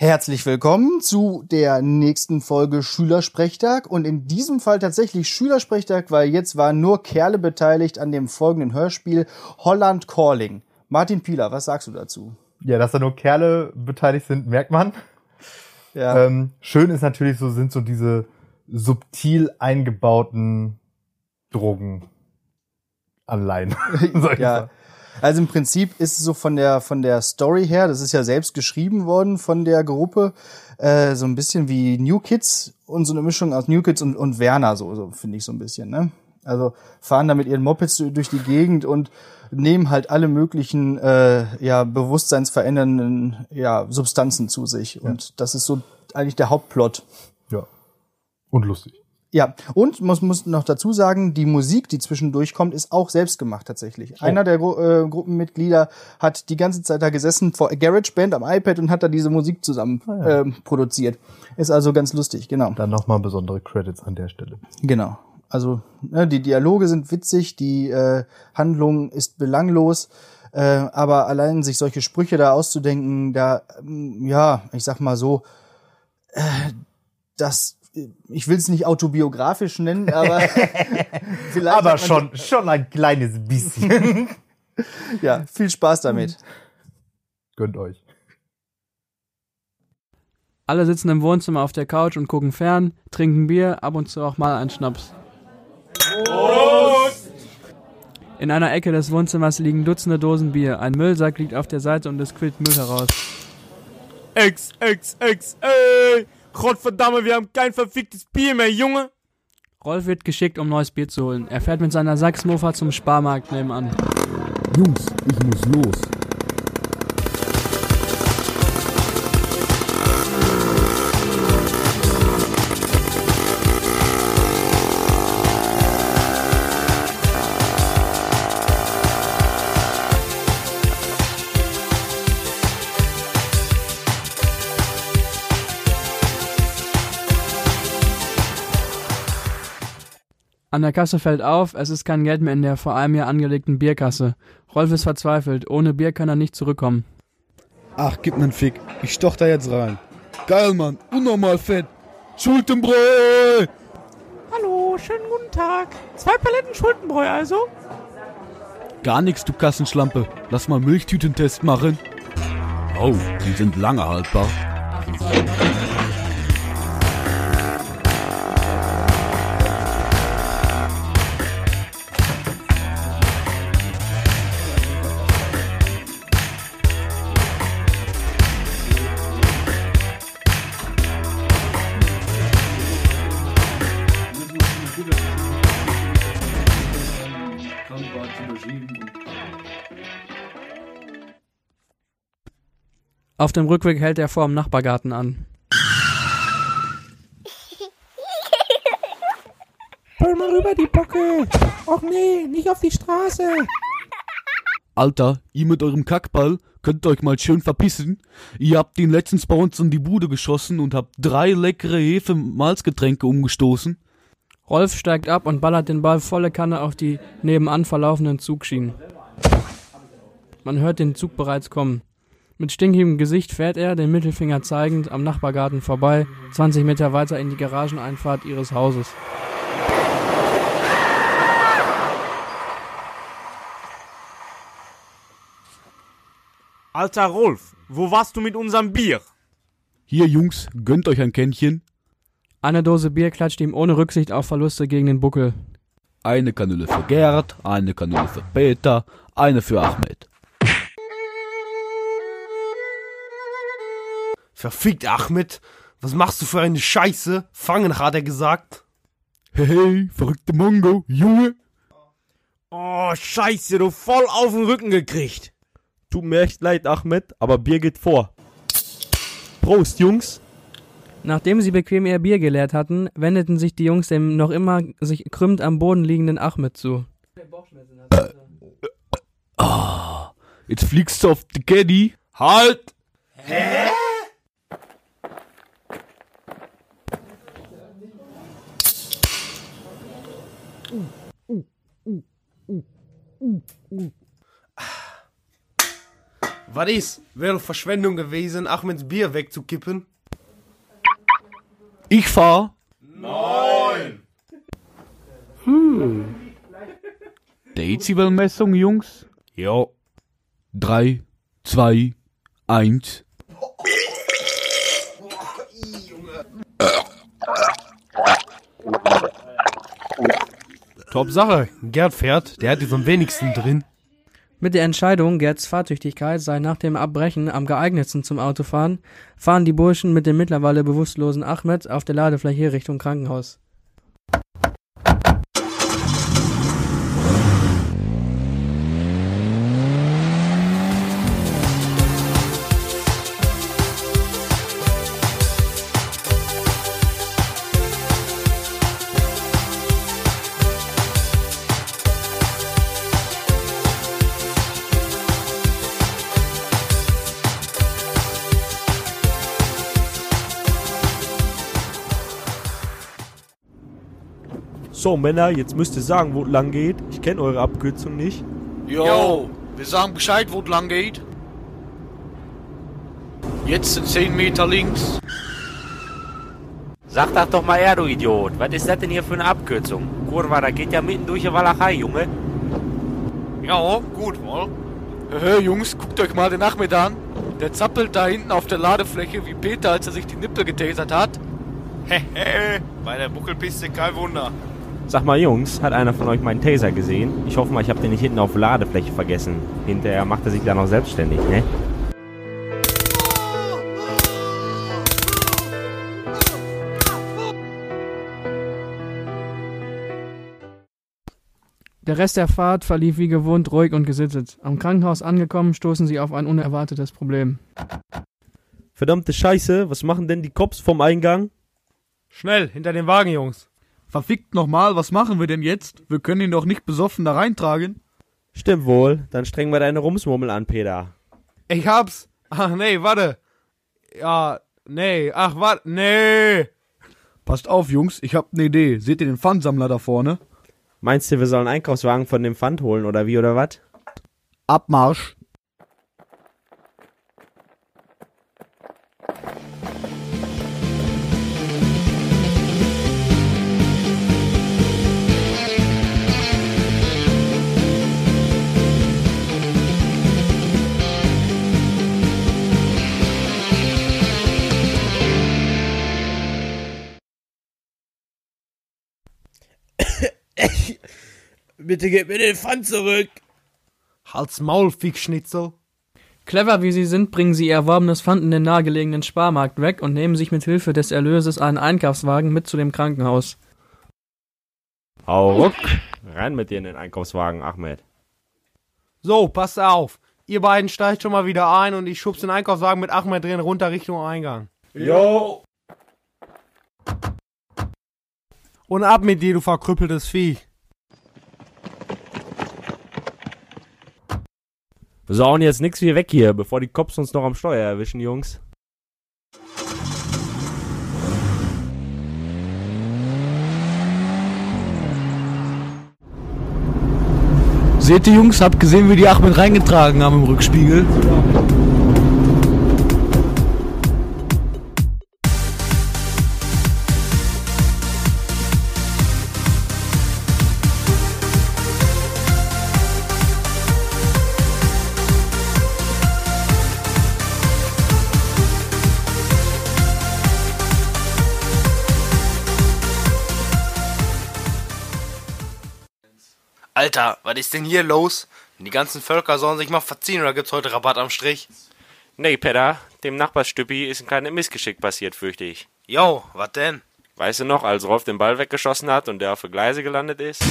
Herzlich willkommen zu der nächsten Folge Schülersprechtag und in diesem Fall tatsächlich Schülersprechtag, weil jetzt waren nur Kerle beteiligt an dem folgenden Hörspiel Holland Calling. Martin Pieler, was sagst du dazu? Ja, dass da nur Kerle beteiligt sind, merkt man. Ja. Ähm, schön ist natürlich so, sind so diese subtil eingebauten Drogen ich ja. Also im Prinzip ist es so von der von der Story her, das ist ja selbst geschrieben worden von der Gruppe, äh, so ein bisschen wie New Kids und so eine Mischung aus New Kids und, und Werner, so, so finde ich so ein bisschen. Ne? Also fahren da mit ihren Mopeds durch die Gegend und nehmen halt alle möglichen äh, ja bewusstseinsverändernden ja Substanzen zu sich und das ist so eigentlich der Hauptplot. Ja. Und lustig. Ja, und muss muss noch dazu sagen, die Musik, die zwischendurch kommt, ist auch selbst gemacht tatsächlich. Einer der Gru äh, Gruppenmitglieder hat die ganze Zeit da gesessen vor GarageBand am iPad und hat da diese Musik zusammen ja. ähm, produziert. Ist also ganz lustig, genau. Dann nochmal besondere Credits an der Stelle. Genau. Also ne, die Dialoge sind witzig, die äh, Handlung ist belanglos, äh, aber allein sich solche Sprüche da auszudenken, da ähm, ja, ich sag mal so, äh, das ich will es nicht autobiografisch nennen, aber vielleicht Aber schon, schon ein kleines bisschen. ja, viel Spaß damit. Gönnt euch. Alle sitzen im Wohnzimmer auf der Couch und gucken fern, trinken Bier, ab und zu auch mal einen Schnaps. In einer Ecke des Wohnzimmers liegen Dutzende Dosen Bier. Ein Müllsack liegt auf der Seite und es quillt Müll heraus. Ex, ex, ex, ey! Gottverdammt, wir haben kein verficktes Bier mehr, Junge! Rolf wird geschickt, um neues Bier zu holen. Er fährt mit seiner Sachsmofa zum Sparmarkt nebenan. Jungs, ich muss los. An der Kasse fällt auf, es ist kein Geld mehr in der vor einem Jahr angelegten Bierkasse. Rolf ist verzweifelt. Ohne Bier kann er nicht zurückkommen. Ach, gib nen Fick. Ich stoch da jetzt rein. Geil, Mann. Unnormal fett. Schuldenbräu! Hallo, schönen guten Tag. Zwei Paletten Schuldenbräu also? Gar nix, du Kassenschlampe. Lass mal Milchtütentest machen. Oh, die sind lange haltbar. Auf dem Rückweg hält er vor dem Nachbargarten an. Roll mal rüber die Bocke. Och nee, nicht auf die Straße. Alter, ihr mit eurem Kackball könnt euch mal schön verpissen. Ihr habt den letztens bei uns in die Bude geschossen und habt drei leckere Hefe-Malzgetränke umgestoßen. Rolf steigt ab und ballert den Ball volle Kanne auf die nebenan verlaufenden Zugschienen. Man hört den Zug bereits kommen. Mit stinkigem Gesicht fährt er, den Mittelfinger zeigend, am Nachbargarten vorbei, 20 Meter weiter in die Garageneinfahrt ihres Hauses. Alter Rolf, wo warst du mit unserem Bier? Hier, Jungs, gönnt euch ein Kännchen. Eine Dose Bier klatscht ihm ohne Rücksicht auf Verluste gegen den Buckel. Eine Kanüle für Gerd, eine Kanüle für Peter, eine für Ahmed. Verfickt, Ahmed. Was machst du für eine Scheiße? Fangen, hat er gesagt. Hey, hey, verrückte Mongo, Junge. Oh, scheiße, du voll auf den Rücken gekriegt. Tut mir echt leid, Ahmed, aber Bier geht vor. Prost, Jungs. Nachdem sie bequem ihr Bier geleert hatten, wendeten sich die Jungs dem noch immer sich krümmend am Boden liegenden Ahmed zu. Ah, jetzt fliegst du auf die Caddy. Halt! Was ist? Wäre Verschwendung gewesen, Ahmeds Bier wegzukippen. Ich fahr. Hm. Dezibelmessung, Jungs. Jo. Drei, zwei, eins. Top Sache. Gerd fährt, der hat jetzt am wenigsten drin. Mit der Entscheidung, Gerds Fahrtüchtigkeit sei nach dem Abbrechen am geeignetsten zum Autofahren, fahren die Burschen mit dem mittlerweile bewusstlosen Ahmed auf der Ladefläche Richtung Krankenhaus. So, Männer, jetzt müsst ihr sagen, wo es lang geht. Ich kenne eure Abkürzung nicht. Jo, wir sagen Bescheid, wo es lang geht. Jetzt sind 10 Meter links. Sag das doch mal er, du Idiot. Was ist das denn hier für eine Abkürzung? Kurva, da geht ja mitten durch die Walachei, Junge. Ja, gut, wohl. Hä, Jungs, guckt euch mal den Ahmed an. Der zappelt da hinten auf der Ladefläche wie Peter, als er sich die Nippel getasert hat. Hehe, bei der Buckelpiste kein Wunder. Sag mal, Jungs, hat einer von euch meinen Taser gesehen? Ich hoffe mal, ich hab den nicht hinten auf der Ladefläche vergessen. Hinterher macht er sich da noch selbstständig, ne? Der Rest der Fahrt verlief wie gewohnt ruhig und gesittet. Am Krankenhaus angekommen, stoßen sie auf ein unerwartetes Problem. Verdammte Scheiße, was machen denn die Cops vom Eingang? Schnell, hinter den Wagen, Jungs. Verfickt nochmal, was machen wir denn jetzt? Wir können ihn doch nicht besoffen da reintragen. Stimmt wohl, dann strengen wir deine Rumsmurmel an, Peter. Ich hab's. Ach nee, warte. Ja, nee, ach warte, nee. Passt auf, Jungs, ich hab ne Idee. Seht ihr den Pfandsammler da vorne? Meinst du, wir sollen Einkaufswagen von dem Pfand holen oder wie oder was? Abmarsch. Bitte gib mir den Pfand zurück. Halt's Maul, Fickschnitzel. Clever wie sie sind, bringen sie ihr erworbenes Pfand in den nahegelegenen Sparmarkt weg und nehmen sich mit Hilfe des Erlöses einen Einkaufswagen mit zu dem Krankenhaus. Hau ruck. Rein mit dir in den Einkaufswagen, Ahmed. So, passt auf. Ihr beiden steigt schon mal wieder ein und ich schub's den Einkaufswagen mit Ahmed drin runter Richtung Eingang. Jo. Und ab mit dir, du verkrüppeltes Vieh. Wir sauen jetzt nix wie weg hier, bevor die Cops uns noch am Steuer erwischen, Jungs. Seht ihr, Jungs, habt gesehen, wie die Ahmed reingetragen haben im Rückspiegel? Alter, was ist denn hier los? Die ganzen Völker sollen sich mal verziehen oder gibt's heute Rabatt am Strich? Nee, Peter, dem Nachbarstüppi ist ein kleines Missgeschick passiert, fürchte ich. Jo, was denn? Weißt du noch, als Rolf den Ball weggeschossen hat und der auf die Gleise gelandet ist?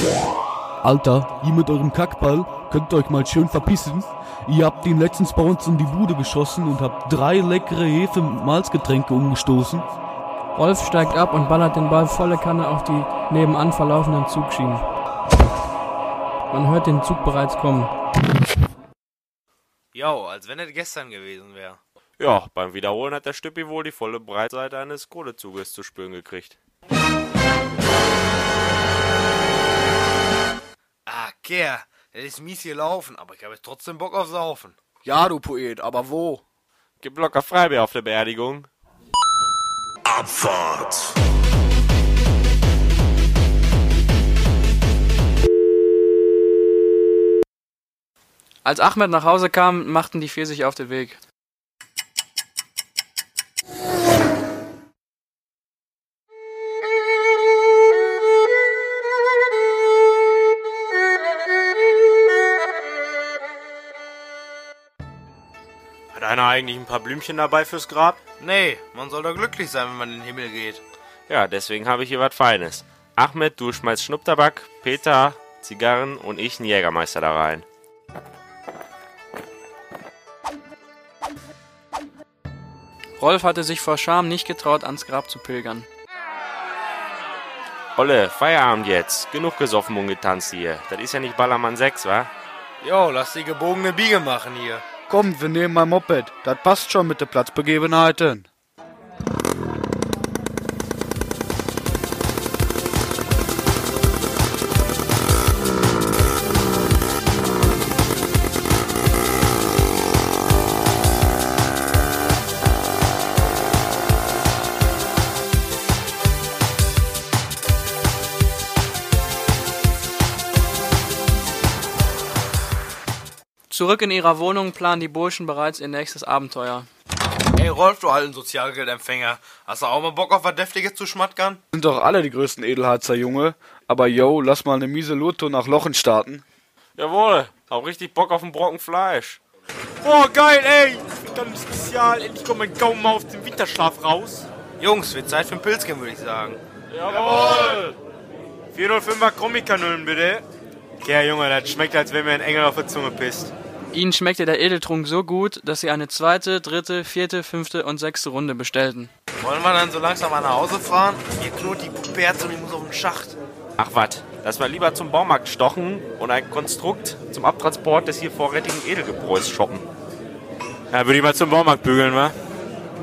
Alter, ihr mit eurem Kackball könnt euch mal schön verpissen. Ihr habt ihn letztens bei uns in die Bude geschossen und habt drei leckere Hefe-Malzgetränke umgestoßen. Rolf steigt ab und ballert den Ball volle Kanne auf die nebenan verlaufenden Zugschienen. Man hört den Zug bereits kommen. Jo, als wenn es gestern gewesen wäre. Ja, beim Wiederholen hat der Stüppi wohl die volle Breitseite eines Kohlezuges zu spüren gekriegt. Ah, Kerl, das ist mies gelaufen, aber ich habe jetzt trotzdem Bock auf Saufen. Ja, du Poet, aber wo? Gibt locker Freibier auf der Beerdigung. Abfahrt. Als Ahmed nach Hause kam, machten die vier sich auf den Weg. Hat einer eigentlich ein paar Blümchen dabei fürs Grab? Nee, man soll doch glücklich sein, wenn man in den Himmel geht. Ja, deswegen habe ich hier was Feines. Ahmed, du schmeißt Schnupftabak, Peter, Zigarren und ich einen Jägermeister da rein. Rolf hatte sich vor Scham nicht getraut, ans Grab zu pilgern. Olle, Feierabend jetzt. Genug gesoffen und getanzt hier. Das ist ja nicht Ballermann 6, wa? Jo, lass die gebogene Biege machen hier. Komm, wir nehmen mein Moped. Das passt schon mit den Platzbegebenheiten. Zurück in ihrer Wohnung planen die Burschen bereits ihr nächstes Abenteuer. Ey, Rolf, du alten Sozialgeldempfänger. Hast du auch mal Bock auf was Deftiges zu schmattern? Sind doch alle die größten Edelheizer, Junge. Aber yo, lass mal eine miese Lotto nach Lochen starten. Jawohl, auch richtig Bock auf einen Brocken Fleisch. Boah, geil, ey! Dann Spezial, endlich kommt mein Gaumen mal aus dem Winterschlaf raus. Jungs, wird Zeit für ein Pilzchen, würde ich sagen. Jawohl! 405er Komikanüllen, bitte. Ja, Junge, das schmeckt, als wenn mir ein Engel auf der Zunge pisst. Ihnen schmeckte der Edeltrunk so gut, dass sie eine zweite, dritte, vierte, fünfte und sechste Runde bestellten. Wollen wir dann so langsam mal nach Hause fahren? Mir knurrt die Puperze und ich muss auf den Schacht. Ach wat, lass mal lieber zum Baumarkt stochen und ein Konstrukt zum Abtransport des hier vorrätigen Edelgebräus shoppen. Ja, würde ich mal zum Baumarkt bügeln, wa?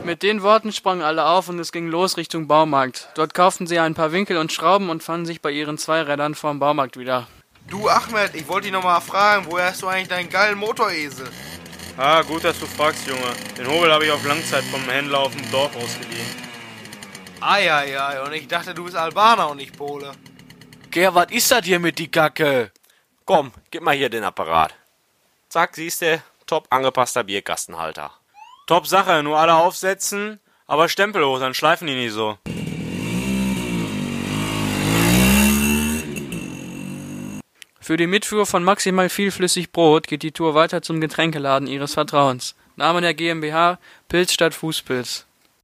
Mit den Worten sprangen alle auf und es ging los Richtung Baumarkt. Dort kauften sie ein paar Winkel und Schrauben und fanden sich bei ihren Zweirädern vorm Baumarkt wieder. Du, Ahmed, ich wollte dich noch mal fragen, woher hast du eigentlich deinen geilen Motoresel? Ah, gut, dass du fragst, Junge. Den Hobel habe ich auf Langzeit vom Händler auf dem Dorf ausgeliehen. Eieiei, und ich dachte, du bist Albaner und nicht Pole. Ger, was ist das hier mit die Kacke? Komm, gib mal hier den Apparat. Zack, siehste, top angepasster Bierkastenhalter. Top Sache, nur alle aufsetzen, aber Stempel hoch, dann schleifen die nicht so. Für die Mitfuhr von maximal viel flüssig Brot geht die Tour weiter zum Getränkeladen ihres Vertrauens. Name der GmbH Pilz statt Fußpilz.